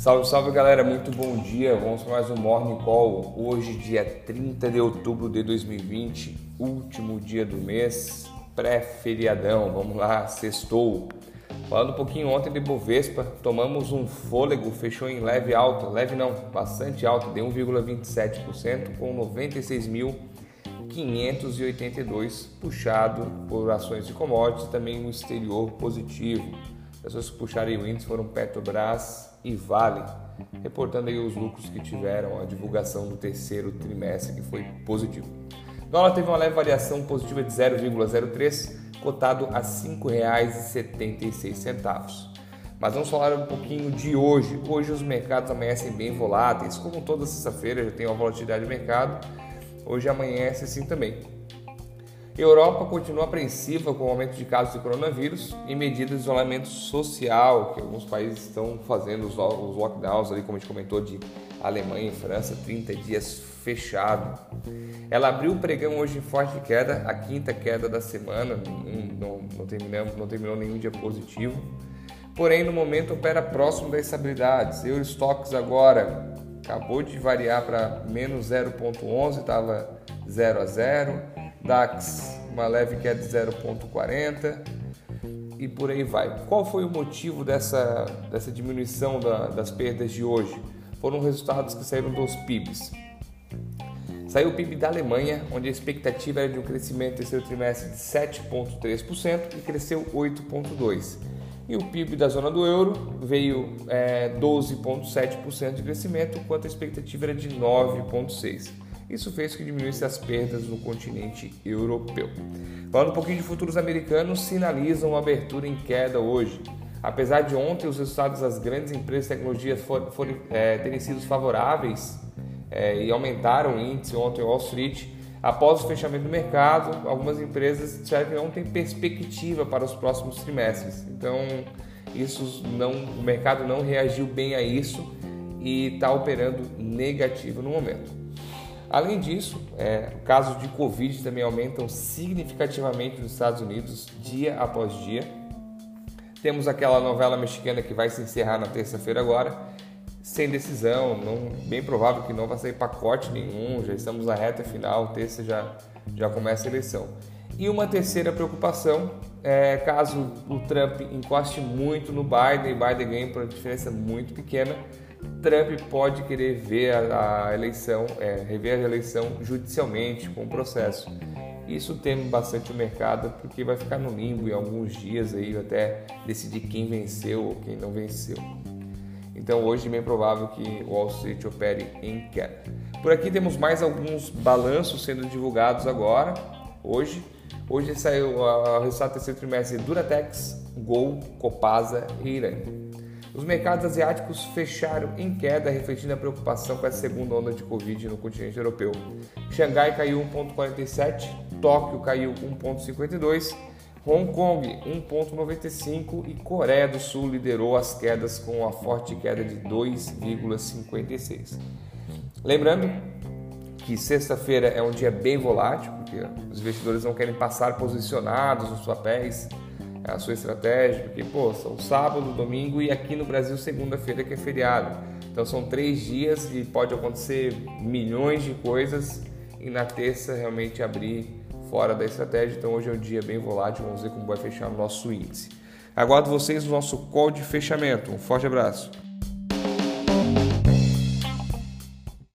Salve, salve galera, muito bom dia. Vamos para mais um Morning Call. Hoje, dia 30 de outubro de 2020, último dia do mês, pré-feriadão. Vamos lá, sextou. Falando um pouquinho ontem de Bovespa, tomamos um fôlego, fechou em leve alta, leve não, bastante alta, de 1,27% com 96.582, puxado por ações de commodities, também o exterior positivo. As pessoas que puxaram o índice foram Petrobras e Vale, reportando aí os lucros que tiveram, a divulgação do terceiro trimestre que foi positivo. O dólar teve uma leve variação positiva de 0,03, cotado a R$ 5,76. Mas vamos falar um pouquinho de hoje. Hoje os mercados amanhecem bem voláteis, como toda sexta-feira já tem uma volatilidade de mercado. Hoje amanhece assim também. Europa continua apreensiva com o aumento de casos de coronavírus e medidas de isolamento social, que alguns países estão fazendo os lockdowns, ali, como a gente comentou, de Alemanha e França, 30 dias fechado. Ela abriu o pregão hoje em forte queda, a quinta queda da semana, não, não, não, terminou nenhum dia positivo. Porém, no momento opera próximo das estabilidades. Eurostox agora acabou de variar para menos 0,11, estava 0 a 0 DAX uma leve queda de 0,40 e por aí vai. Qual foi o motivo dessa, dessa diminuição da, das perdas de hoje? Foram resultados que saíram dos PIBs. Saiu o PIB da Alemanha, onde a expectativa era de um crescimento terceiro trimestre de 7,3% e cresceu 8,2%. E o PIB da zona do euro veio é, 12,7% de crescimento, enquanto a expectativa era de 9,6%. Isso fez que diminuísse as perdas no continente europeu. Falando um pouquinho de futuros americanos, sinalizam uma abertura em queda hoje. Apesar de ontem os resultados das grandes empresas de tecnologia for, for, é, terem sido favoráveis é, e aumentaram o índice ontem Wall Street, após o fechamento do mercado, algumas empresas disseram que não tem perspectiva para os próximos trimestres. Então, isso não, o mercado não reagiu bem a isso e está operando negativo no momento. Além disso, é, casos de Covid também aumentam significativamente nos Estados Unidos dia após dia. Temos aquela novela mexicana que vai se encerrar na terça-feira agora, sem decisão, não, bem provável que não vai sair pacote nenhum, já estamos na reta final, terça já, já começa a eleição. E uma terceira preocupação é caso o Trump encoste muito no Biden, Biden ganhe por uma diferença muito pequena, Trump pode querer ver a, a eleição, é, rever a eleição judicialmente com o processo. Isso teme bastante o mercado porque vai ficar no limbo em alguns dias aí até decidir quem venceu ou quem não venceu. Então hoje é bem provável que Wall Street opere em queda. Por aqui temos mais alguns balanços sendo divulgados agora, hoje. Hoje saiu o resultado do terceiro trimestre Duratex, Gol, Copasa e Irã. Os mercados asiáticos fecharam em queda, refletindo a preocupação com a segunda onda de Covid no continente europeu. Xangai caiu 1,47, Tóquio caiu 1,52, Hong Kong 1,95 e Coreia do Sul liderou as quedas com a forte queda de 2,56. Lembrando que sexta-feira é um dia bem volátil, porque os investidores não querem passar posicionados nos papéis a sua estratégia, porque, pô, são sábado, domingo e aqui no Brasil segunda-feira que é feriado. Então são três dias e pode acontecer milhões de coisas e na terça realmente abrir fora da estratégia. Então hoje é um dia bem volátil, vamos ver como vai fechar o nosso índice. Aguardo vocês no nosso call de fechamento. Um forte abraço.